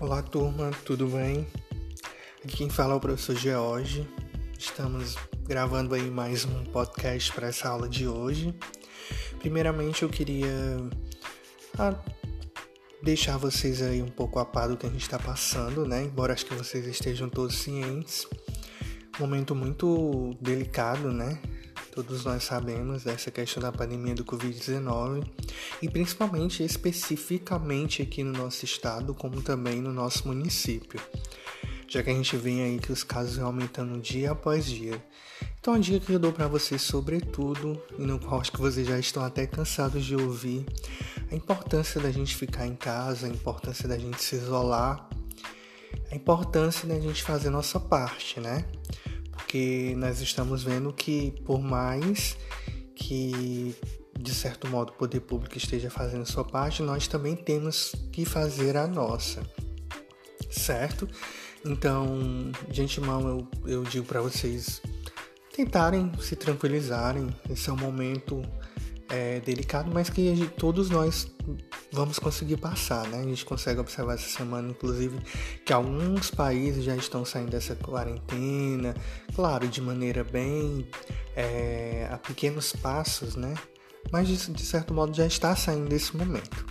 Olá turma, tudo bem? Aqui quem fala é o professor George. Estamos gravando aí mais um podcast para essa aula de hoje. Primeiramente eu queria ah, deixar vocês aí um pouco a par do que a gente está passando, né? Embora acho que vocês estejam todos cientes. Momento muito delicado, né? Todos nós sabemos dessa questão da pandemia do Covid-19 e principalmente especificamente aqui no nosso estado, como também no nosso município, já que a gente vê aí que os casos vão aumentando dia após dia. Então, a dica que eu dou para vocês, sobretudo, e no qual acho que vocês já estão até cansados de ouvir, a importância da gente ficar em casa, a importância da gente se isolar, a importância da gente fazer nossa parte, né? Porque nós estamos vendo que, por mais que de certo modo o poder público esteja fazendo sua parte, nós também temos que fazer a nossa, certo? Então, de antemão, eu, eu digo para vocês tentarem se tranquilizarem. Esse é um momento é, delicado, mas que todos nós vamos conseguir passar, né? A gente consegue observar essa semana, inclusive, que alguns países já estão saindo dessa quarentena, claro, de maneira bem é, a pequenos passos, né? Mas de, de certo modo já está saindo desse momento.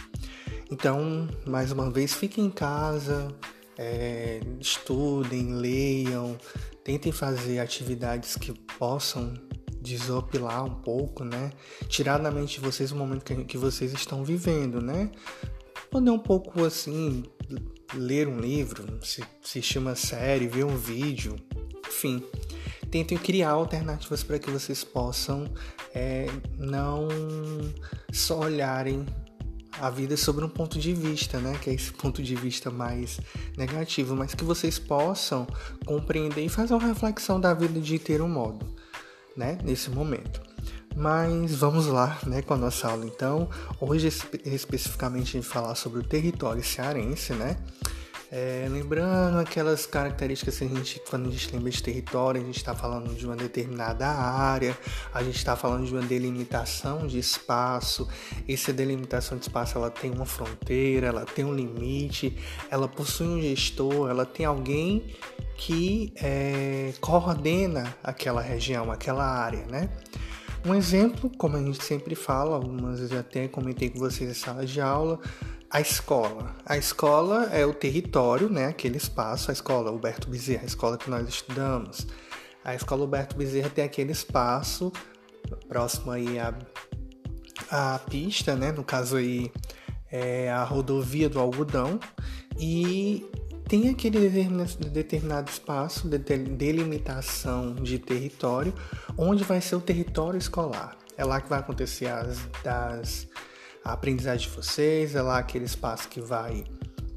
Então, mais uma vez, fiquem em casa, é, estudem, leiam, tentem fazer atividades que possam desopilar um pouco, né? Tirar da mente de vocês o momento que, que vocês estão vivendo, né? Poder um pouco assim, ler um livro, assistir uma série, ver um vídeo, enfim. Tentem criar alternativas para que vocês possam é, não só olharem a vida sobre um ponto de vista, né? Que é esse ponto de vista mais negativo, mas que vocês possam compreender e fazer uma reflexão da vida de ter um modo né, nesse momento. Mas vamos lá, né, com a nossa aula então. Hoje especificamente a gente falar sobre o território cearense, né? É, lembrando aquelas características que a gente, quando a gente lembra de território, a gente está falando de uma determinada área, a gente está falando de uma delimitação de espaço. Essa delimitação de espaço ela tem uma fronteira, ela tem um limite, ela possui um gestor, ela tem alguém que é, coordena aquela região, aquela área, né? Um exemplo, como a gente sempre fala, algumas vezes até comentei com vocês em sala de aula, a escola. A escola é o território, né? Aquele espaço, a escola Alberto Bezerra, a escola que nós estudamos. A escola Alberto Bezerra tem aquele espaço próximo aí à, à pista, né? No caso aí é a rodovia do algodão e tem aquele determinado espaço de delimitação de território onde vai ser o território escolar. É lá que vai acontecer as das a aprendizagem de vocês, é lá aquele espaço que vai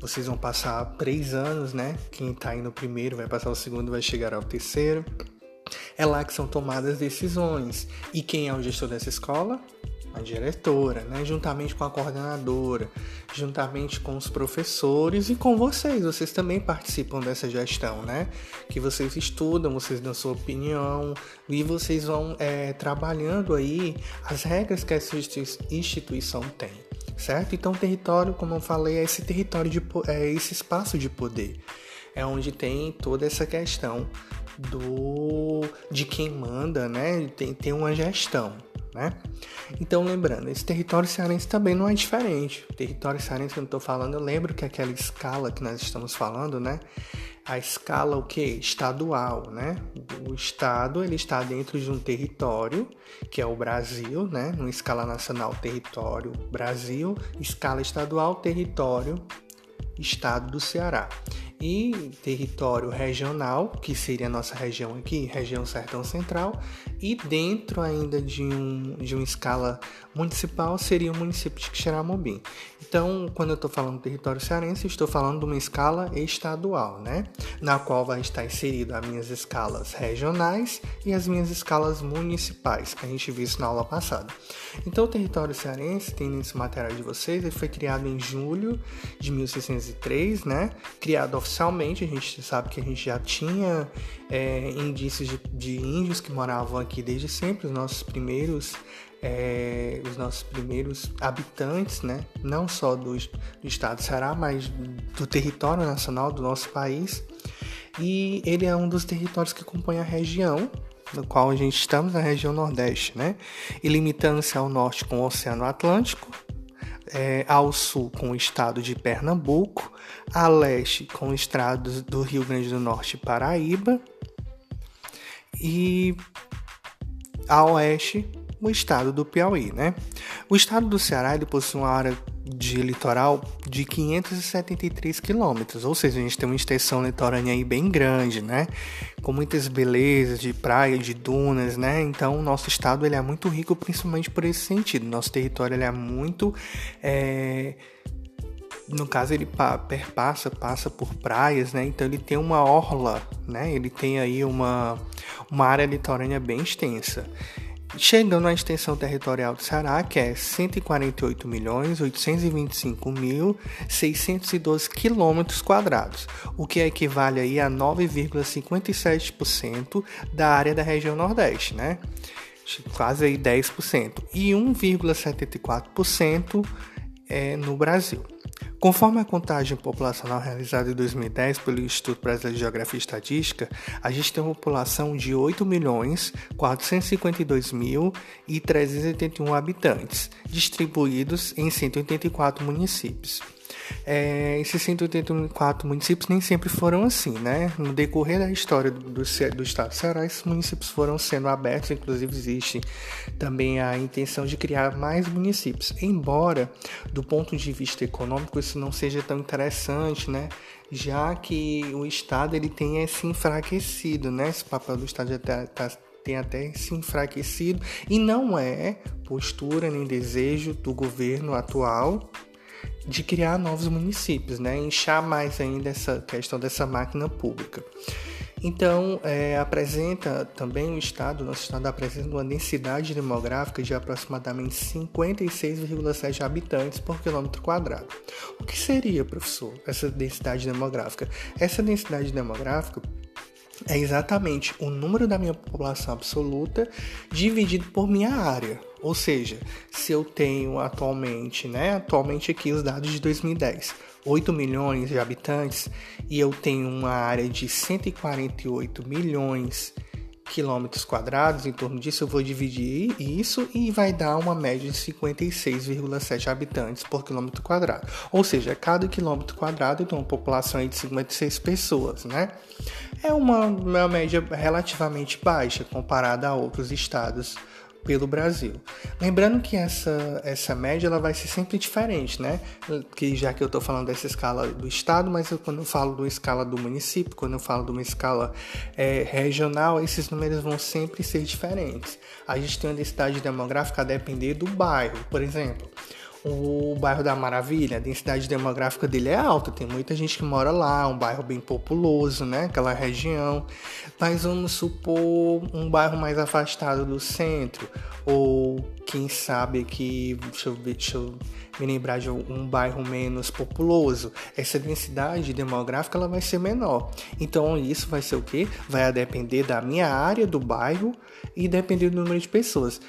vocês vão passar três anos, né? Quem está aí no primeiro vai passar o segundo, vai chegar ao terceiro. É lá que são tomadas decisões. E quem é o gestor dessa escola? A diretora, né, juntamente com a coordenadora, juntamente com os professores e com vocês. Vocês também participam dessa gestão, né? Que vocês estudam, vocês dão sua opinião e vocês vão é, trabalhando aí as regras que essa instituição tem, certo? Então, território, como eu falei, é esse território de é esse espaço de poder, é onde tem toda essa questão do de quem manda, né? Tem, tem uma gestão né? Então, lembrando, esse território cearense também não é diferente. O território cearense que eu estou falando, eu lembro que aquela escala que nós estamos falando, né? A escala o que? Estadual, né? O estado ele está dentro de um território que é o Brasil, né? Numa escala nacional, território Brasil, escala estadual, território estado do Ceará e território regional, que seria a nossa região aqui, região Sertão Central, e dentro ainda de, um, de uma escala municipal seria o município de Xeramobim. Então, quando eu estou falando território cearense, estou falando de uma escala estadual, né? Na qual vai estar inserido as minhas escalas regionais e as minhas escalas municipais, que a gente viu isso na aula passada. Então, o território cearense, tem nesse material de vocês, ele foi criado em julho de 1603, né? Criado oficialmente oficialmente, a gente sabe que a gente já tinha é, indícios de, de, índios que moravam aqui desde sempre, os nossos primeiros é, os nossos primeiros habitantes, né? Não só do, do estado do Ceará, mas do território nacional do nosso país. E ele é um dos territórios que compõe a região no qual a gente estamos, na região Nordeste, né? E limitando-se ao norte com o Oceano Atlântico, é, ao sul com o estado de Pernambuco, a leste com o estado do Rio Grande do Norte e Paraíba, e a oeste o estado do Piauí, né? O estado do Ceará ele possui uma área de litoral de 573 quilômetros, ou seja, a gente tem uma extensão litorânea aí bem grande, né? Com muitas belezas de praia, de dunas, né? Então, o nosso estado ele é muito rico, principalmente por esse sentido. Nosso território ele é muito é no caso ele perpassa, passa por praias, né? Então ele tem uma orla, né? Ele tem aí uma, uma área litorânea bem extensa chegando à extensão territorial do Ceará, que é 148.825.612 quilômetros quadrados, o que equivale aí a 9,57% da área da região Nordeste, né? Quase aí 10%, e 1,74% é no Brasil. Conforme a contagem populacional realizada em 2010 pelo Instituto Brasileiro de Geografia e Estatística, a gente tem uma população de 8.452.381 habitantes, distribuídos em 184 municípios. É, esses 184 municípios nem sempre foram assim, né? No decorrer da história do, do, do estado do Ceará, esses municípios foram sendo abertos, inclusive existe também a intenção de criar mais municípios. Embora, do ponto de vista econômico, isso não seja tão interessante, né? Já que o estado ele tem se enfraquecido, né? Esse papel do estado já está tá, tem até se enfraquecido e não é postura nem desejo do governo atual de criar novos municípios, né? Inchar mais ainda essa questão dessa máquina pública. Então, é, apresenta também o estado, nosso estado apresenta uma densidade demográfica de aproximadamente 56,7 habitantes por quilômetro quadrado. O que seria, professor, essa densidade demográfica? Essa densidade demográfica é exatamente o número da minha população absoluta dividido por minha área. Ou seja, se eu tenho atualmente, né, atualmente aqui os dados de 2010, 8 milhões de habitantes e eu tenho uma área de 148 milhões quilômetros quadrados, em torno disso eu vou dividir isso e vai dar uma média de 56,7 habitantes por quilômetro quadrado. Ou seja, cada quilômetro quadrado tem uma população de 56 pessoas, né? É uma, uma média relativamente baixa comparada a outros estados pelo Brasil. Lembrando que essa, essa média ela vai ser sempre diferente, né? Que já que eu estou falando dessa escala do estado, mas eu, quando eu falo de uma escala do município, quando eu falo de uma escala é, regional, esses números vão sempre ser diferentes. A gente tem uma densidade demográfica a depender do bairro, por exemplo o bairro da Maravilha, a densidade demográfica dele é alta, tem muita gente que mora lá, um bairro bem populoso, né? Aquela região. Mas vamos supor um bairro mais afastado do centro, ou quem sabe que, deixa eu, ver, deixa eu me lembrar de um bairro menos populoso, essa densidade demográfica ela vai ser menor. Então isso vai ser o que? Vai depender da minha área do bairro e depender do número de pessoas.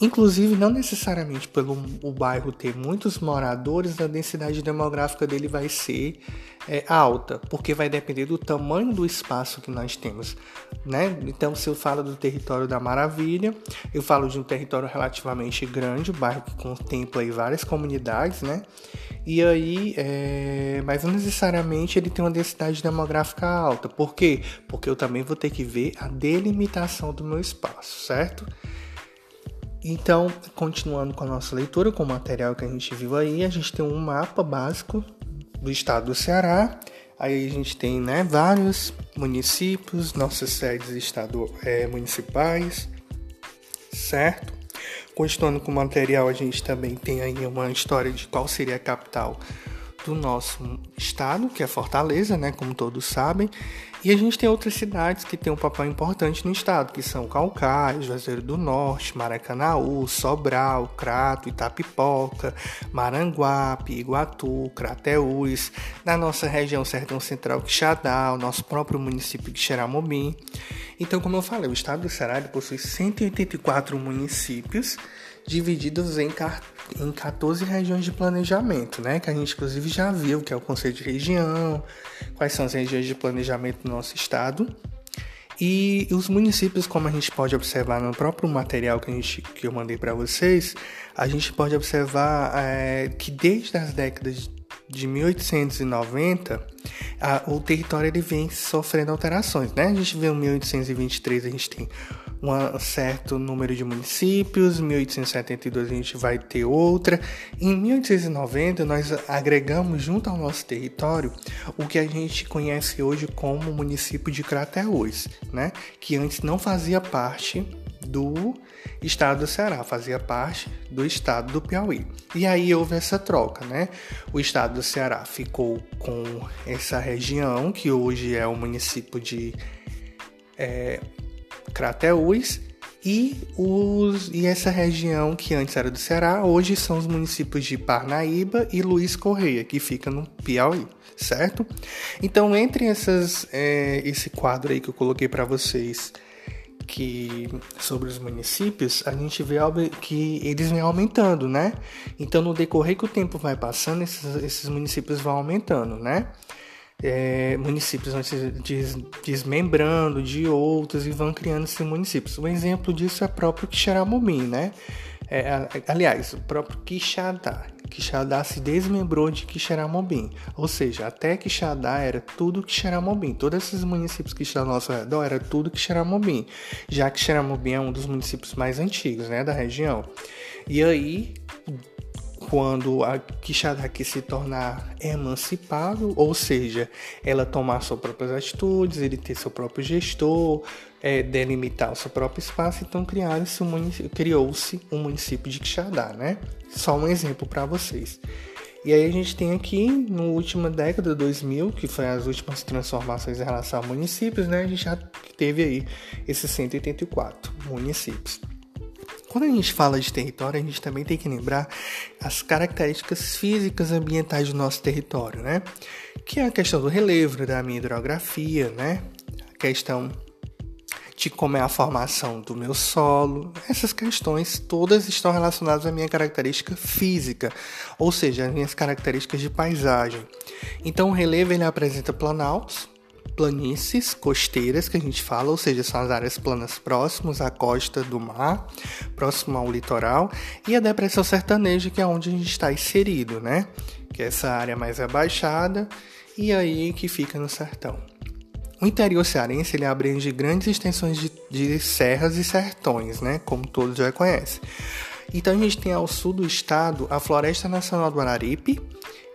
Inclusive, não necessariamente pelo o bairro ter muitos moradores, a densidade demográfica dele vai ser é, alta, porque vai depender do tamanho do espaço que nós temos. Né? Então, se eu falo do território da Maravilha, eu falo de um território relativamente grande, um bairro que contempla aí várias comunidades, né? E aí, é... mas não necessariamente ele tem uma densidade demográfica alta. Por quê? Porque eu também vou ter que ver a delimitação do meu espaço, certo? Então, continuando com a nossa leitura, com o material que a gente viu aí, a gente tem um mapa básico do estado do Ceará. Aí a gente tem né, vários municípios, nossas sedes estado, é, municipais, certo? Continuando com o material, a gente também tem aí uma história de qual seria a capital do nosso estado, que é Fortaleza, né, como todos sabem. E a gente tem outras cidades que têm um papel importante no estado, que são Calcaia, Juazeiro do Norte, Maracanaú, Sobral, Crato, Itapipoca, Maranguape, Iguatu, Crateús, na nossa região Sertão Central, Quixadá, o nosso próprio município de Xeramobim. Então, como eu falei, o estado do Ceará possui 184 municípios divididos em, em 14 regiões de planejamento, né? Que a gente inclusive já viu, que é o conceito de região, quais são as regiões de planejamento do nosso estado. E os municípios, como a gente pode observar no próprio material que, a gente, que eu mandei para vocês, a gente pode observar é, que desde as décadas de 1890, a, o território ele vem sofrendo alterações, né? A gente vê em 1823 a gente tem um certo número de municípios, 1872 a gente vai ter outra. Em 1890 nós agregamos junto ao nosso território o que a gente conhece hoje como município de Crateús, né? Que antes não fazia parte do estado do Ceará, fazia parte do estado do Piauí. E aí houve essa troca, né? O estado do Ceará ficou com essa região, que hoje é o município de é, Crateús, e, os, e essa região que antes era do Ceará, hoje são os municípios de Parnaíba e Luiz Correia, que fica no Piauí, certo? Então, entre essas, é, esse quadro aí que eu coloquei para vocês, que sobre os municípios, a gente vê que eles vêm aumentando, né? Então, no decorrer que o tempo vai passando, esses, esses municípios vão aumentando, né? É, municípios vão se des, desmembrando de outros e vão criando esses municípios. Um exemplo disso é o próprio Quixeramobim, né? É, aliás, o próprio Quixadá. Quixadá se desmembrou de Quixeramobim, ou seja, até Quixadá era tudo Quixeramobim. Todos esses municípios que estão ao nosso redor era tudo Quixeramobim, já que Quixeramobim é um dos municípios mais antigos, né, da região. E aí, quando a quis se tornar emancipado, ou seja, ela tomar suas próprias atitudes, ele ter seu próprio gestor, é, delimitar o seu próprio espaço, então criou-se um, criou um município de Quixadá, né? Só um exemplo para vocês. E aí a gente tem aqui, no última década, 2000, que foi as últimas transformações em relação a municípios, né? A gente já teve aí esses 184 municípios. Quando a gente fala de território, a gente também tem que lembrar as características físicas ambientais do nosso território, né? Que é a questão do relevo, da minha hidrografia, né? A questão de como é a formação do meu solo. Essas questões todas estão relacionadas à minha característica física, ou seja, às minhas características de paisagem. Então o relevo ele apresenta planaltos, planícies costeiras que a gente fala, ou seja, são as áreas planas próximas à costa do mar, próximo ao litoral, e a depressão sertaneja, que é onde a gente está inserido, né? Que é essa área mais abaixada e aí que fica no sertão. O interior cearense ele abrange grandes extensões de, de serras e sertões, né? Como todos já conhecem. Então a gente tem ao sul do estado a Floresta Nacional do Araripe,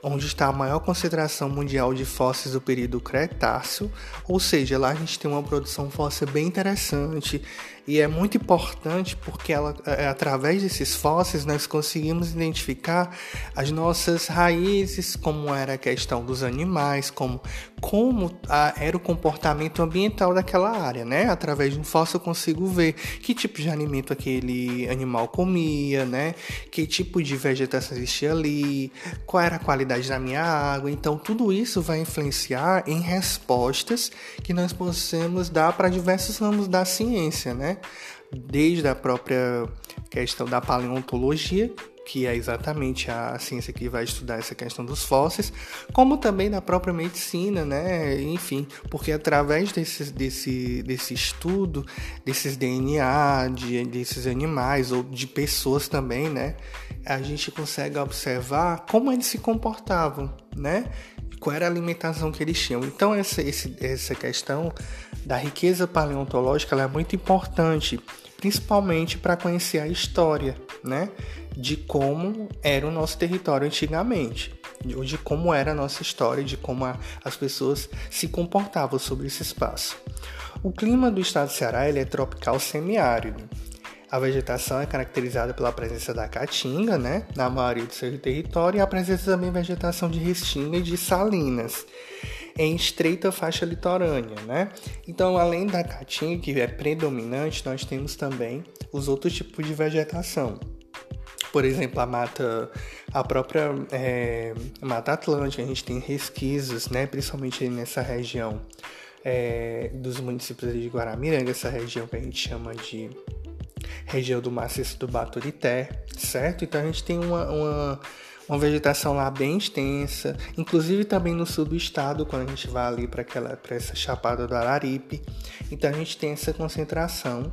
onde está a maior concentração mundial de fósseis do período Cretáceo, ou seja, lá a gente tem uma produção fóssil bem interessante, e é muito importante porque ela, é, através desses fósseis nós conseguimos identificar as nossas raízes, como era a questão dos animais, como, como a, era o comportamento ambiental daquela área, né? Através de um fóssil eu consigo ver que tipo de alimento aquele animal comia, né? Que tipo de vegetação existia ali, qual era a qualidade da minha água. Então tudo isso vai influenciar em respostas que nós possamos dar para diversos ramos da ciência, né? Desde a própria questão da paleontologia, que é exatamente a ciência que vai estudar essa questão dos fósseis, como também da própria medicina, né? Enfim, porque através desse, desse, desse estudo, desses DNA, de, desses animais ou de pessoas também, né? A gente consegue observar como eles se comportavam, né? Qual era a alimentação que eles tinham. Então, essa, essa questão da riqueza paleontológica é muito importante, principalmente para conhecer a história, né? De como era o nosso território antigamente, de como era a nossa história, de como a, as pessoas se comportavam sobre esse espaço. O clima do estado do Ceará é tropical semiárido. A vegetação é caracterizada pela presença da caatinga, né, na maioria do seu território, e a presença também de vegetação de restinga e de salinas em estreita faixa litorânea, né? Então, além da caatinga, que é predominante, nós temos também os outros tipos de vegetação. Por exemplo, a mata, a própria é, mata atlântica, a gente tem resquícios, né? Principalmente nessa região é, dos municípios de Guaramiranga, essa região que a gente chama de região do maciço do Baturité, certo? Então a gente tem uma, uma, uma, vegetação lá bem extensa, inclusive também no sul do estado, quando a gente vai ali para essa chapada do Araripe. Então a gente tem essa concentração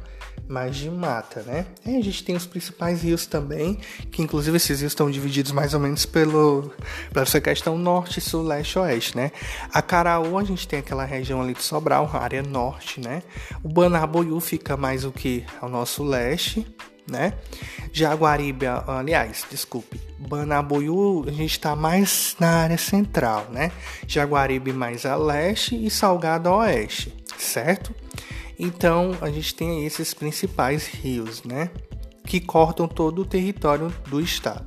mais de mata, né? E a gente tem os principais rios também, que inclusive esses rios estão divididos mais ou menos pelo pela essa questão norte, sul, leste, oeste, né? A Caraú a gente tem aquela região ali de Sobral, área norte, né? O Banaboiú fica mais o que ao nosso leste, né? Jaguaribe, aliás, desculpe, Banaboiú a gente está mais na área central, né? Jaguaribe mais a leste e Salgado a oeste, certo? Então a gente tem esses principais rios, né? Que cortam todo o território do estado.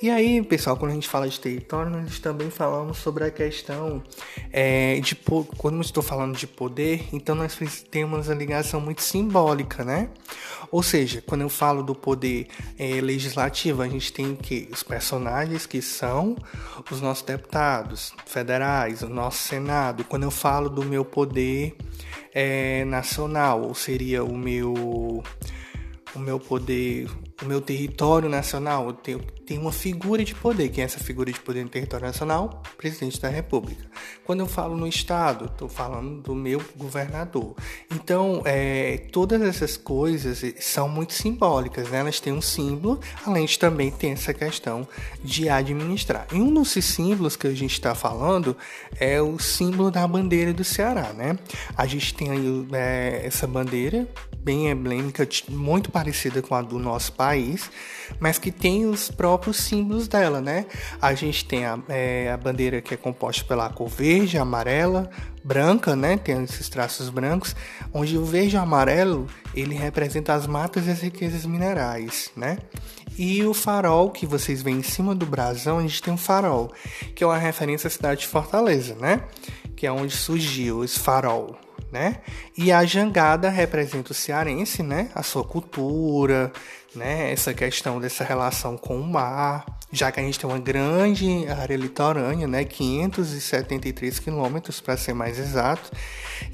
E aí, pessoal, quando a gente fala de território, nós também falamos sobre a questão é, de quando estou falando de poder, então nós temos a ligação muito simbólica, né? Ou seja, quando eu falo do poder é, legislativo, a gente tem que os personagens que são os nossos deputados federais, o nosso Senado. Quando eu falo do meu poder é, nacional, ou seria o meu o meu poder, o meu território nacional, eu tenho, tem uma figura de poder. Quem é essa figura de poder no território nacional? Presidente da República. Quando eu falo no Estado, estou falando do meu governador. Então, é, todas essas coisas são muito simbólicas, né? elas têm um símbolo, além de também ter essa questão de administrar. E um desses símbolos que a gente está falando é o símbolo da bandeira do Ceará. Né? A gente tem aí é, essa bandeira bem emblêmica, muito parecida com a do nosso país, mas que tem os próprios símbolos dela, né? A gente tem a, é, a bandeira que é composta pela cor verde, amarela, branca, né? Tem esses traços brancos, onde o verde e o amarelo ele representa as matas e as riquezas minerais, né? E o farol que vocês veem em cima do brasão, a gente tem um farol, que é uma referência à cidade de Fortaleza, né? Que é onde surgiu esse farol, né? E a jangada representa o cearense, né? A sua cultura, né? Essa questão dessa relação com o mar, já que a gente tem uma grande área litorânea, né? 573 quilômetros para ser mais exato.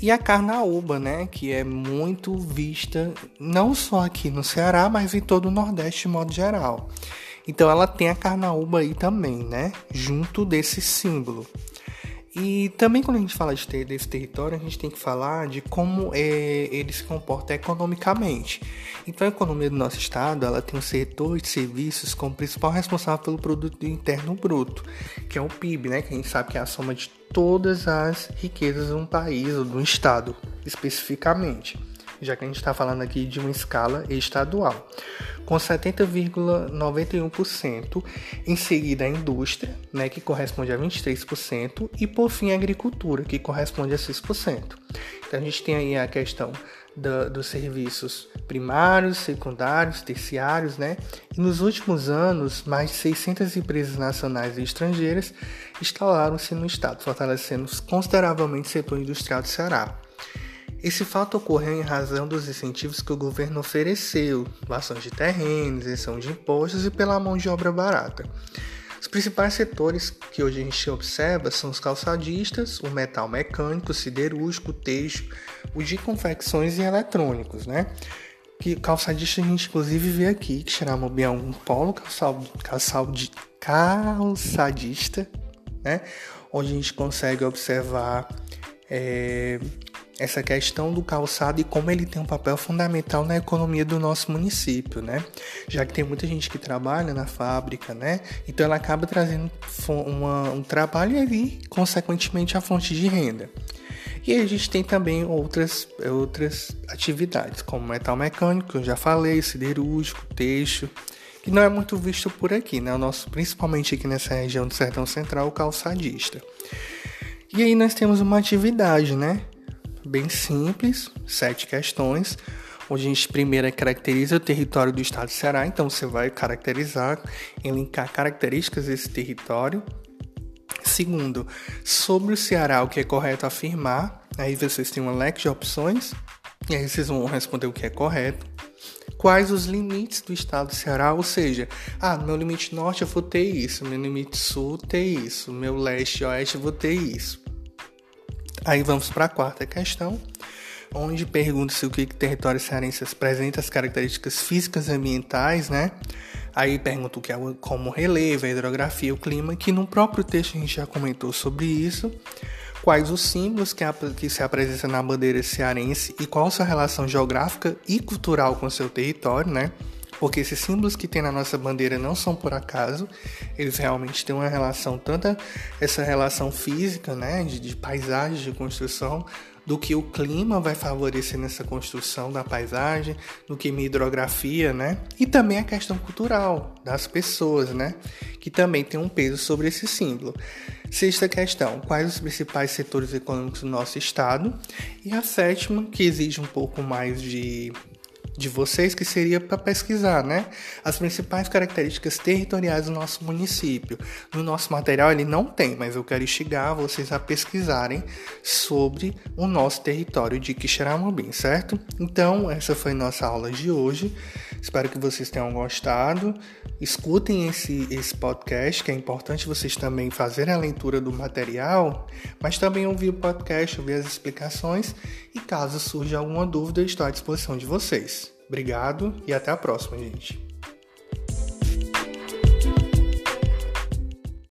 E a carnaúba, né? Que é muito vista não só aqui no Ceará, mas em todo o Nordeste de modo geral. Então ela tem a carnaúba aí também, né? Junto desse símbolo. E também quando a gente fala de ter, desse território, a gente tem que falar de como é, ele se comporta economicamente. Então a economia do nosso estado ela tem um setor de serviços como principal responsável pelo produto interno bruto, que é o PIB, né? Que a gente sabe que é a soma de todas as riquezas de um país ou de um estado, especificamente já que a gente está falando aqui de uma escala estadual, com 70,91%, em seguida a indústria, né, que corresponde a 23%, e por fim a agricultura, que corresponde a 6%. Então a gente tem aí a questão da, dos serviços primários, secundários, terciários, né? E nos últimos anos, mais de 600 empresas nacionais e estrangeiras instalaram-se no estado, fortalecendo consideravelmente o setor industrial do Ceará. Esse fato ocorreu em razão dos incentivos que o governo ofereceu, doação de terrenos, isenção de impostos e pela mão de obra barata. Os principais setores que hoje a gente observa são os calçadistas, o metal mecânico, siderúrgico, o teixo, o de confecções e eletrônicos, né? Que calçadista a gente inclusive vê aqui, que chama bem um polo calçado, calçado, calçadista, né? Onde a gente consegue observar é, essa questão do calçado e como ele tem um papel fundamental na economia do nosso município, né? Já que tem muita gente que trabalha na fábrica, né? Então ela acaba trazendo uma, um trabalho ali, consequentemente, a fonte de renda. E a gente tem também outras, outras atividades, como metal mecânico, eu já falei, siderúrgico, teixo, que não é muito visto por aqui, né? O nosso, principalmente aqui nessa região do Sertão Central, o calçadista. E aí nós temos uma atividade, né? Bem simples, sete questões, onde a gente primeiro caracteriza o território do estado do Ceará, então você vai caracterizar, elencar características desse território. Segundo, sobre o Ceará, o que é correto afirmar, aí vocês têm um leque de opções, e aí vocês vão responder o que é correto. Quais os limites do estado do Ceará, ou seja, ah, meu limite norte eu vou ter isso, meu limite sul ter isso, meu leste e oeste eu vou ter isso. Aí vamos para a quarta questão. onde pergunta-se o que, que território cearense apresenta as características físicas e ambientais, né? Aí pergunta o que é como relevo, a hidrografia, o clima, que no próprio texto a gente já comentou sobre isso. Quais os símbolos que, que se apresentam na bandeira cearense e qual sua relação geográfica e cultural com seu território, né? Porque esses símbolos que tem na nossa bandeira não são por acaso, eles realmente têm uma relação, tanto essa relação física, né, de, de paisagem, de construção, do que o clima vai favorecer nessa construção da paisagem, do que a hidrografia, né? E também a questão cultural das pessoas, né? Que também tem um peso sobre esse símbolo. Sexta questão: quais os principais setores econômicos do nosso estado? E a sétima, que exige um pouco mais de de vocês que seria para pesquisar, né? As principais características territoriais do nosso município. No nosso material ele não tem, mas eu quero instigar vocês a pesquisarem sobre o nosso território de Quixeramobim, certo? Então, essa foi nossa aula de hoje. Espero que vocês tenham gostado. Escutem esse, esse podcast, que é importante vocês também fazerem a leitura do material, mas também ouvir o podcast, ouvir as explicações e caso surja alguma dúvida, estou à disposição de vocês. Obrigado e até a próxima, gente.